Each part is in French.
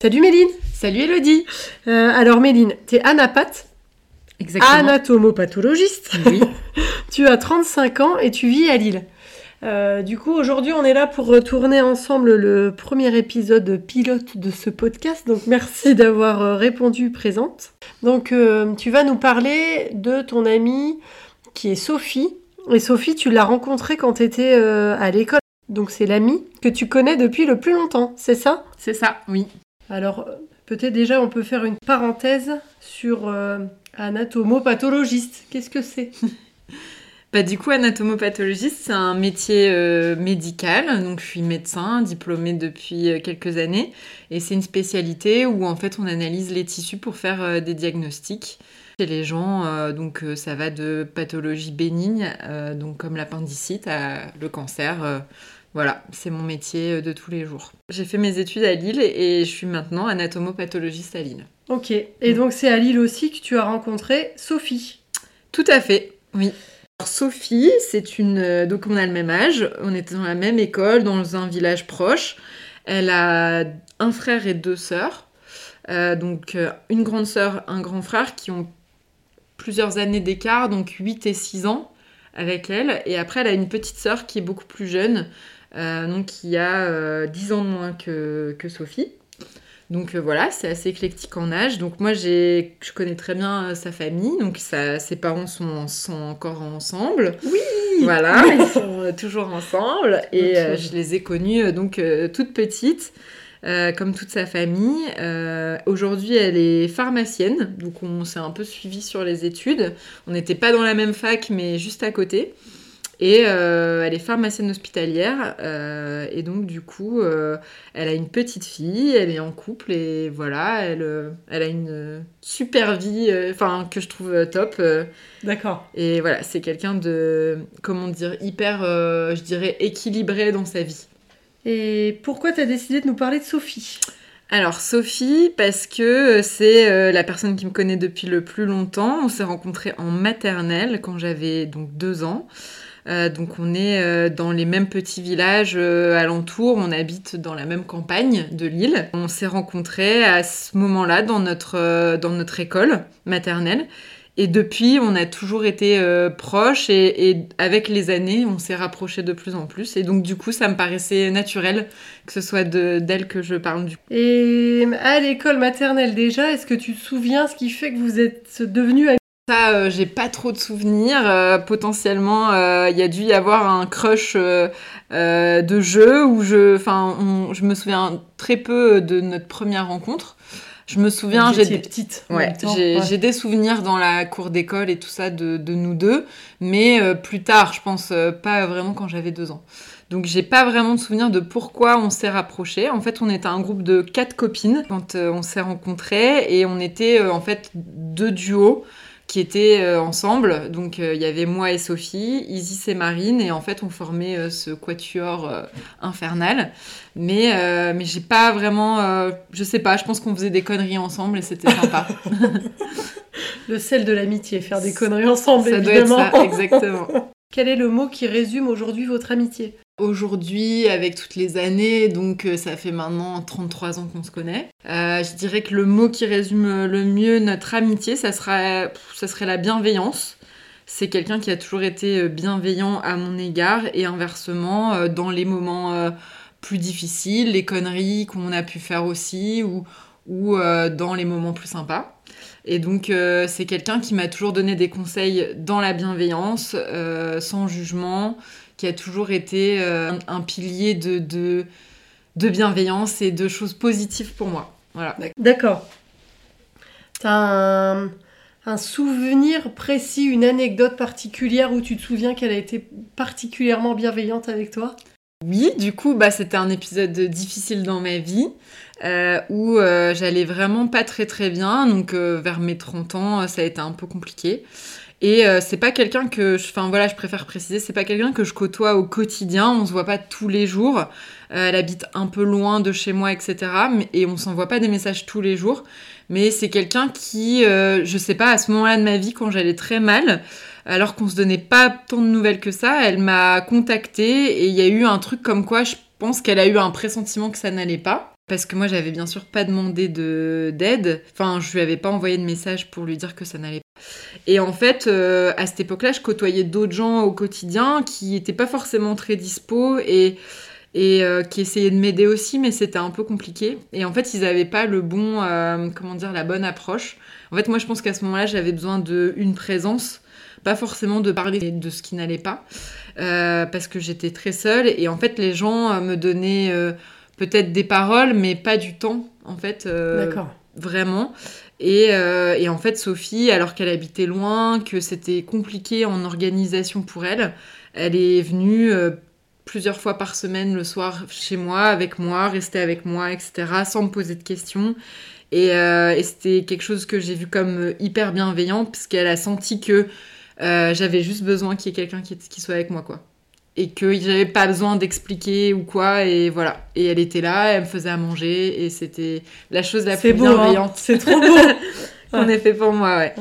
Salut Méline Salut Elodie Euh, Alors Méline, t'es anapathe, Exactement. anatomopathologiste. Oui. Tu as 35 ans et tu vis à Lille. Euh, du coup, aujourd'hui, on est là pour retourner ensemble le premier épisode pilote de ce podcast. Donc, merci d'avoir euh, répondu présente. Donc, euh, tu vas nous parler de ton amie qui est Sophie. Et Sophie, tu l'as rencontrée quand tu étais à l'école. Donc, c'est l'amie que tu connais depuis le plus longtemps, c'est ça? C'est ça, oui. Alors, peut-être déjà, on peut faire une parenthèse sur euh, anatomopathologiste. Qu'est-ce que c'est? Bah, du coup, anatomopathologiste, c'est un métier euh, médical. Donc, je suis médecin, diplômée depuis euh, quelques années. Et c'est une spécialité où, en fait, on analyse les tissus pour faire des diagnostics. Chez les gens, donc, ça va de pathologies bénignes, donc comme l'appendicite, à le cancer. Voilà, c'est mon métier euh, de tous les jours. J'ai fait mes études à Lille et je suis maintenant anatomopathologiste à Lille. Ok. Et donc, c'est à Lille aussi que tu as rencontré Sophie. Tout à fait, oui. Alors, Sophie, c'est une. euh, Donc, on a le même âge, on était dans la même école, dans un village proche. Elle a un frère et deux sœurs. Euh, donc, une grande sœur, un grand frère qui ont plusieurs années d'écart, donc 8 et 6 ans avec elle. Et après, elle a une petite sœur qui est beaucoup plus jeune, donc qui a euh, 10 ans de moins que, que Sophie. Donc euh, voilà, c'est assez éclectique en âge. Donc moi, j'ai, je connais très bien euh, sa famille. Donc sa- ses parents sont, sont encore ensemble. Oui Voilà, ils sont euh, toujours ensemble. Et euh, je les ai connus euh, donc euh, toutes petites, euh, comme toute sa famille. Euh, Aujourd'hui, elle est pharmacienne. Donc on s'est un peu suivi sur les études. On n'était pas dans la même fac, mais juste à côté. Et euh, elle est pharmacienne hospitalière. euh, et donc, du coup, euh, elle a une petite fille, elle est en couple. Et voilà, elle, elle a une super vie, enfin, que je trouve top. D'accord. et voilà, c'est quelqu'un de, comment dire, hyper, je dirais, équilibré dans sa vie. Et pourquoi tu as décidé de nous parler de Sophie? Alors, Sophie, parce que c'est euh, la personne qui me connaît depuis le plus longtemps. On s'est rencontrés en maternelle quand j'avais donc deux ans. Euh, donc on est euh, dans les mêmes petits villages euh, alentours, on habite dans la même campagne de l'île. On s'est rencontrés à ce moment-là dans notre, dans notre école maternelle. Et depuis, on a toujours été proches et, avec les années, on s'est rapprochés de plus en plus. Et donc du coup, ça me paraissait naturel que ce soit de- d'elle que je parle Et à l'école maternelle déjà, est-ce que tu te souviens ce qui fait que vous êtes devenus Ça, euh, j'ai pas trop de souvenirs. Euh, potentiellement, euh, il y a dû y avoir un crush de jeu où je, enfin, je me souviens très peu de notre première rencontre. Je me souviens, j'ai des, petite. en ouais, j'ai ouais. des souvenirs dans la cour d'école et tout ça de, de nous deux, mais plus tard, je pense pas vraiment quand j'avais deux ans. Donc j'ai pas vraiment de souvenir de pourquoi on s'est rapprochés. En fait, on était un groupe de quatre copines quand on s'est rencontrés et on était en fait deux duos qui étaient euh, ensemble. Donc euh, il y avait moi et Sophie, Isis et Marine et en fait on formait euh, ce quatuor euh, infernal. Mais euh, mais j'ai pas vraiment, euh, je sais pas, je pense qu'on faisait des conneries ensemble et c'était sympa. Le sel de l'amitié, faire des conneries ensemble, ça doit être évidemment. ça, exactement. Quel est le mot qui résume aujourd'hui votre amitié? Aujourd'hui, avec toutes les années, donc euh, ça fait maintenant 33 ans qu'on se connaît, euh, je dirais que le mot qui résume le mieux notre amitié, ça, ça serait la bienveillance. C'est quelqu'un qui a toujours été euh, bienveillant à mon égard et inversement, euh, dans les moments euh, plus difficiles, les conneries qu'on a pu faire aussi, ou, ou euh, dans les moments plus sympas. Et donc, euh, c'est quelqu'un qui m'a toujours donné des conseils dans la bienveillance, euh, sans jugement, qui a toujours été un, un pilier de, de, de bienveillance et de choses positives pour moi. Voilà. D'accord. T'as un, un souvenir précis, une anecdote particulière où tu te souviens qu'elle a été particulièrement bienveillante avec toi? Oui, du coup, bah, c'était un épisode difficile dans ma vie. Où j'allais vraiment pas très très bien. Donc vers mes 30 ans, ça a été un peu compliqué. Et c'est pas quelqu'un que, enfin voilà, je préfère préciser, c'est pas quelqu'un que je côtoie au quotidien. On se voit pas tous les jours. elle habite un peu loin de chez moi, etc. et on s'envoie pas des messages tous les jours. Mais c'est quelqu'un qui, je sais pas, à ce moment-là de ma vie, quand j'allais très mal, alors qu'on se donnait pas tant de nouvelles que ça, elle m'a contactée et il y a eu un truc comme quoi je pense qu'elle a eu un pressentiment que ça n'allait pas. Parce que moi, j'avais bien sûr pas demandé de d'aide. Enfin, je lui avais pas envoyé de message pour lui dire que ça n'allait pas. Et en fait, euh, à cette époque-là, je côtoyais d'autres gens au quotidien qui étaient pas forcément très dispo et et euh, qui essayaient de m'aider aussi, mais c'était un peu compliqué. Et en fait, ils n'avaient pas le bon, euh, comment dire, la bonne approche. En fait, moi, je pense qu'à ce moment-là, j'avais besoin d'une présence pas forcément de parler de ce qui n'allait pas, parce que j'étais très seule. Et en fait, les gens me donnaient peut-être des paroles, mais pas du temps, en fait. D'accord. Vraiment. Et, et, en fait, Sophie, alors qu'elle habitait loin, que c'était compliqué en organisation pour elle, elle est venue plusieurs fois par semaine le soir chez moi, avec moi, rester avec moi, etc., sans me poser de questions. Et, et c'était quelque chose que j'ai vu comme hyper bienveillant, puisqu'elle a senti que euh, j'avais juste besoin qu'il y ait quelqu'un qui, qui, soit avec moi, quoi. Et que j'avais pas besoin d'expliquer ou quoi, et voilà. Et elle était là, elle me faisait à manger, et c'était la chose la plus hein. bienveillante. c'est trop beau qu'on ait fait pour moi, ouais.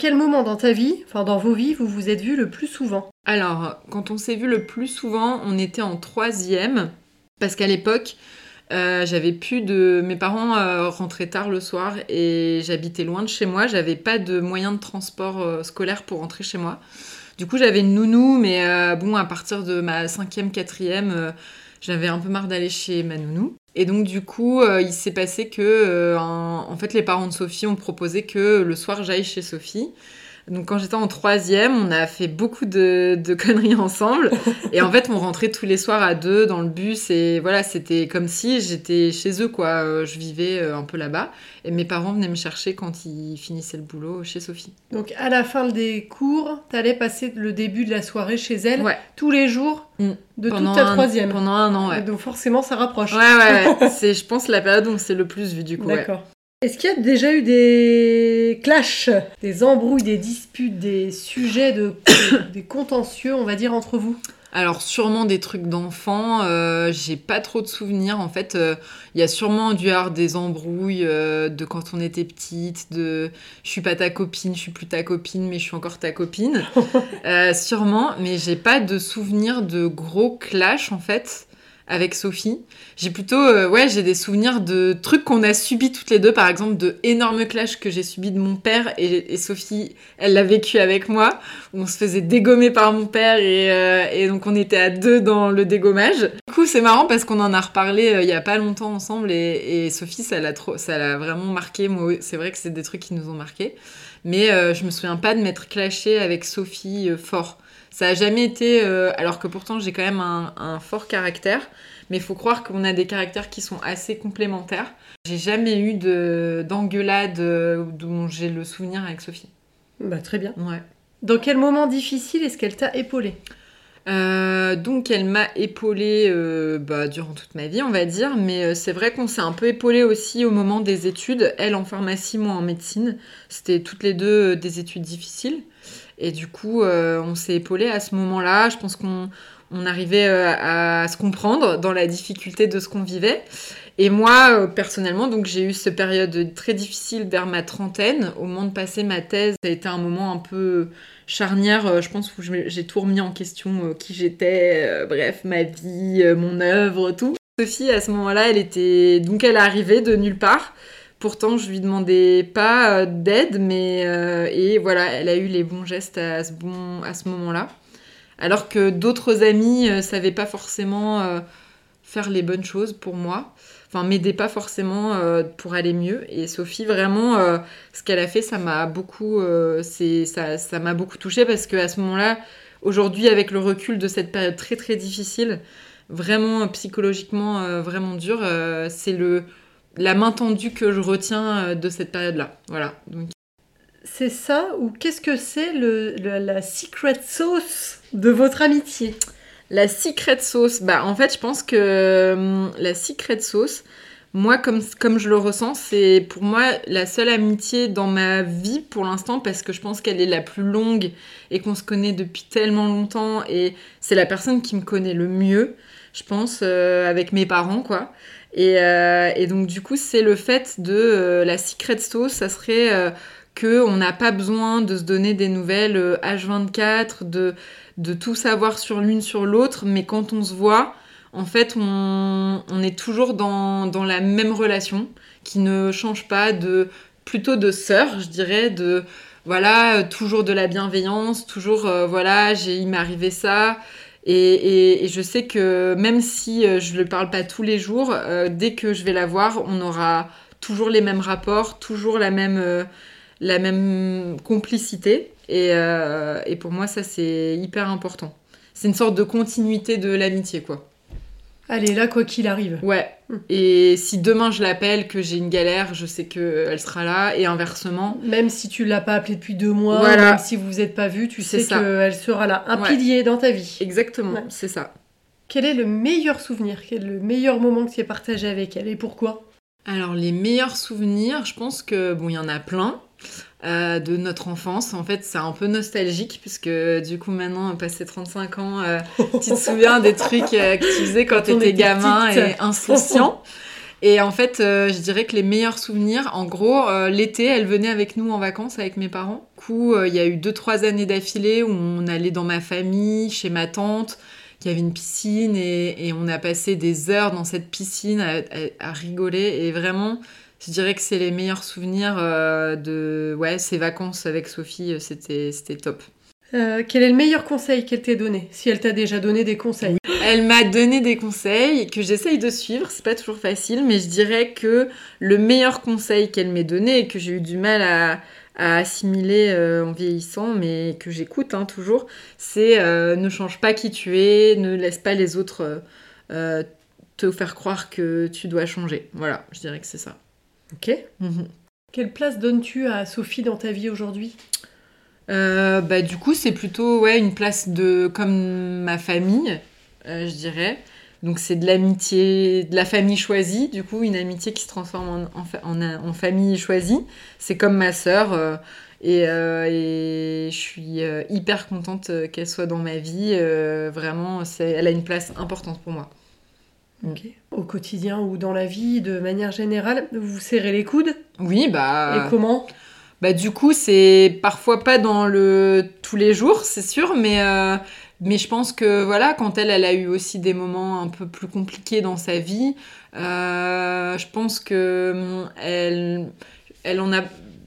Quel moment dans ta vie, enfin dans vos vies, vous vous êtes vus le plus souvent? Alors, quand on s'est vu le plus souvent, on était en troisième, parce qu'à l'époque, euh, j'avais plus de. Mes parents euh, rentraient tard le soir et j'habitais loin de chez moi. J'avais pas de moyen de transport euh, scolaire pour rentrer chez moi. Du coup, j'avais une nounou, mais bon, à partir de ma cinquième, quatrième, j'avais un peu marre d'aller chez ma nounou. Et donc, du coup, il s'est passé que, en fait, les parents de Sophie ont proposé que le soir, j'aille chez Sophie. Donc quand j'étais en troisième, on a fait beaucoup de, conneries ensemble. et en fait, on rentrait tous les soirs à deux dans le bus. Et voilà, c'était comme si j'étais chez eux, quoi. Euh, je vivais euh, un peu là-bas. Et mes parents venaient me chercher quand ils finissaient le boulot chez Sophie. Donc à la fin des cours, t'allais passer le début de la soirée chez elle tous les jours mm. de toute ta troisième. Pendant un an, ouais. Donc forcément, ça rapproche. Ouais, ouais, ouais. c'est, je pense, la période où c'est le plus vu du coup. D'accord. Est-ce qu'il y a déjà eu des clashs, des embrouilles, des disputes, des sujets, de, des contentieux, on va dire, entre vous? Alors sûrement des trucs d'enfants, euh, j'ai pas trop de souvenirs. En fait, euh, il y a sûrement dû avoir des embrouilles euh, de quand on était petite, de je suis pas ta copine, je suis plus ta copine, mais je suis encore ta copine. sûrement, mais j'ai pas de souvenirs de gros clashs en fait avec Sophie. J'ai plutôt, euh, ouais, j'ai des souvenirs de trucs qu'on a subis toutes les deux, par exemple de énormes clashs que j'ai subis de mon père et, Sophie, elle l'a vécu avec moi, où on se faisait dégommer par mon père et, euh, et donc on était à deux dans le dégommage. Du coup, c'est marrant parce qu'on en a reparlé euh, il y a pas longtemps ensemble et, et Sophie, ça l'a trop, ça l'a vraiment marqué. Moi, c'est vrai que c'est des trucs qui nous ont marqué, mais je me souviens pas de m'être clashé avec Sophie fort. Ça a jamais été, euh, alors que pourtant j'ai quand même un, fort caractère, mais il faut croire qu'on a des caractères qui sont assez complémentaires. J'ai jamais eu d'engueulade euh, dont j'ai le souvenir avec Sophie. Bah très bien. Ouais. Dans quel moment difficile est-ce qu'elle t'a épaulé euh, donc elle m'a épaulée bah, durant toute ma vie, on va dire, mais c'est vrai qu'on s'est un peu épaulé aussi au moment des études, elle en pharmacie, moi en médecine. C'était toutes les deux des études difficiles. Et du coup, euh, on s'est épaulé à ce moment-là. Je pense qu'on arrivait euh, à, se comprendre dans la difficulté de ce qu'on vivait. Et moi, euh, personnellement, donc j'ai eu cette période très difficile vers ma trentaine. Au moment de passer ma thèse, ça a été un moment un peu charnière, je pense, où j'ai tout remis en question, qui j'étais, bref, ma vie, mon œuvre, tout. Sophie, à ce moment-là, elle était... Donc elle est arrivée de nulle part. Pourtant, je lui demandais pas euh, d'aide, mais euh, et voilà, elle a eu les bons gestes à ce, bon, à ce moment-là. Alors que d'autres amis ne euh, savaient pas forcément faire les bonnes choses pour moi, enfin m'aider pas forcément pour aller mieux. Et Sophie, vraiment, ce qu'elle a fait, ça m'a beaucoup, ça, m'a beaucoup touchée parce que à ce moment-là, aujourd'hui, avec le recul de cette période très très difficile, vraiment psychologiquement vraiment dure, c'est le la main tendue que je retiens euh, de cette période-là. Voilà. C'est ça ou qu'est-ce que c'est la secret sauce de votre amitié? La secret sauce, bah en fait je pense que hum, la secret sauce, moi, comme, je le ressens, c'est pour moi la seule amitié dans ma vie pour l'instant, parce que je pense qu'elle est la plus longue et qu'on se connaît depuis tellement longtemps, et c'est la personne qui me connaît le mieux, je pense, euh, avec mes parents, quoi. Et, euh, et donc, du coup, c'est le fait de euh, la secret sauce, ça serait on n'a pas besoin de se donner des nouvelles H24, de, de tout savoir sur l'une sur l'autre, mais quand on se voit, en fait, on, est toujours dans, la même relation qui ne change pas de plutôt de sœur, je dirais, de voilà, toujours de la bienveillance, toujours euh, voilà, j'ai il m'est arrivé ça. Et, je sais que même si euh, je ne le parle pas tous les jours, euh, dès que je vais la voir, on aura toujours les mêmes rapports, toujours la même, la même complicité. Et, et pour moi, ça, c'est hyper important. C'est une sorte de continuité de l'amitié, quoi. Elle est là quoi qu'il arrive. Ouais. Hmm. Et si demain je l'appelle, que j'ai une galère, je sais qu'elle sera là. Et inversement. Même si tu l'as pas appelée depuis deux mois, même si vous vous êtes pas vu, tu sais qu'elle sera là. Un pilier dans ta vie. Exactement, c'est ça. Quel est le meilleur souvenir? Quel est le meilleur moment que tu as partagé avec elle? Et pourquoi? Alors, les meilleurs souvenirs, je pense que, bon, il y en a plein. Euh, de notre enfance. En fait, c'est un peu nostalgique puisque du coup maintenant, passé 35 ans, euh, tu te souviens des trucs euh, que tu faisais quand, tu étais gamin et insouciant. Et en fait, je dirais que les meilleurs souvenirs, en gros, l'été, elle venait avec nous en vacances avec mes parents. Du coup, il y a eu deux trois années d'affilée où on allait dans ma famille, chez ma tante, qui avait une piscine et, on a passé des heures dans cette piscine à rigoler et vraiment je dirais que c'est les meilleurs souvenirs euh, de ouais, ces vacances avec Sophie, euh, c'était, top. Euh, quel est le meilleur conseil qu'elle t'ait donné Si elle t'a déjà donné des conseils? Elle m'a donné des conseils que j'essaye de suivre, c'est pas toujours facile, mais je dirais que le meilleur conseil qu'elle m'ait donné et que j'ai eu du mal à, assimiler en vieillissant, mais que j'écoute hein, toujours, c'est ne change pas qui tu es, ne laisse pas les autres te faire croire que tu dois changer. Voilà, je dirais que c'est ça. Ok. Mhm. Quelle place donnes-tu à Sophie dans ta vie aujourd'hui? Euh, bah, Du coup, c'est plutôt ouais, une place de comme ma famille, euh, je dirais. Donc c'est de l'amitié, de la famille choisie, du coup, une amitié qui se transforme en, en, famille choisie. C'est comme ma sœur. Euh, et, et, je suis hyper contente qu'elle soit dans ma vie. vraiment, elle a une place importante pour moi. Au quotidien ou dans la vie, de manière générale, vous serrez les coudes? Oui, bah. Et comment? Bah, du coup, c'est parfois pas dans le tous les jours, c'est sûr, mais. Euh, mais je pense que voilà, quand elle, elle a eu aussi des moments un peu plus compliqués dans sa vie, euh, je pense que hum, elle, elle en a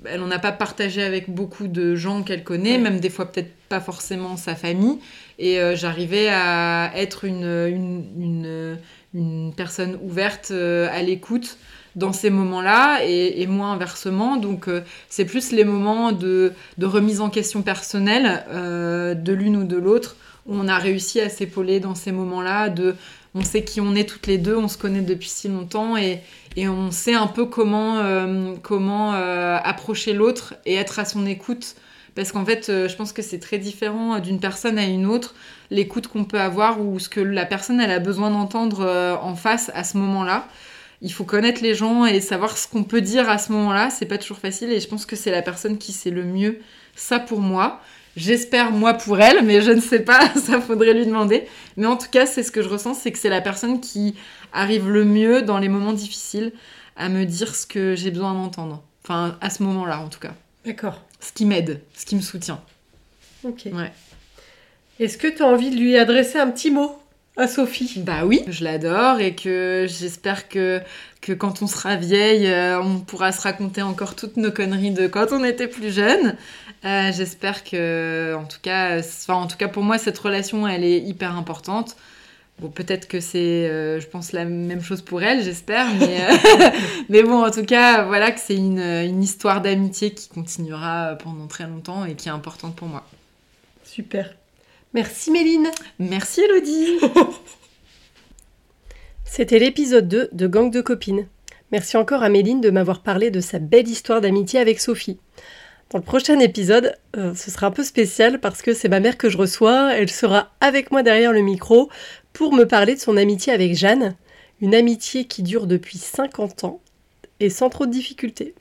elle en a pas partagé avec beaucoup de gens qu'elle connaît, même des fois peut-être pas forcément sa famille. Et euh, j'arrivais à être une, une, une personne ouverte euh, à l'écoute dans ces moments-là et, et, moins inversement. Donc euh, c'est plus les moments de, de, remise en question personnelle de l'une ou de l'autre où on a réussi à s'épauler dans ces moments-là. De, on sait qui on est toutes les deux, on se connaît depuis si longtemps et, et on sait un peu comment, comment approcher l'autre et être à son écoute parce qu'en fait, euh, je pense que c'est très différent d'une personne à une autre, l'écoute qu'on peut avoir ou ce que la personne elle a besoin d'entendre euh, en face à ce moment-là. Il faut connaître les gens et savoir ce qu'on peut dire à ce moment-là. C'est pas toujours facile et je pense que c'est la personne qui sait le mieux ça pour moi. J'espère moi pour elle, mais je ne sais pas, ça faudrait lui demander. Mais en tout cas, c'est ce que je ressens, c'est que c'est la personne qui arrive le mieux dans les moments difficiles à me dire ce que j'ai besoin d'entendre. Enfin, à ce moment-là, en tout cas. D'accord ce qui m'aide, ce qui me soutient. Ok. Ouais. Est-ce que tu as envie de lui adresser un petit mot à Sophie? Bah oui, je l'adore et que j'espère que, que quand on sera vieille, euh, on pourra se raconter encore toutes nos conneries de quand on était plus jeune. Euh, j'espère que, en tout cas, en tout cas pour moi, cette relation, elle est hyper importante. Bon, peut-être que c'est, euh, je pense, la même chose pour elle, j'espère. Mais, euh, mais bon, en tout cas, voilà que c'est une, une, histoire d'amitié qui continuera pendant très longtemps et qui est importante pour moi. Super. Merci Méline. Merci Elodie. C'était l'épisode 2 de Gang de copines. Merci encore à Méline de m'avoir parlé de sa belle histoire d'amitié avec Sophie. Dans le prochain épisode, euh, ce sera un peu spécial parce que c'est ma mère que je reçois. Elle sera avec moi derrière le micro pour me parler de son amitié avec Jeanne, Une amitié qui dure depuis 50 ans et sans trop de difficultés.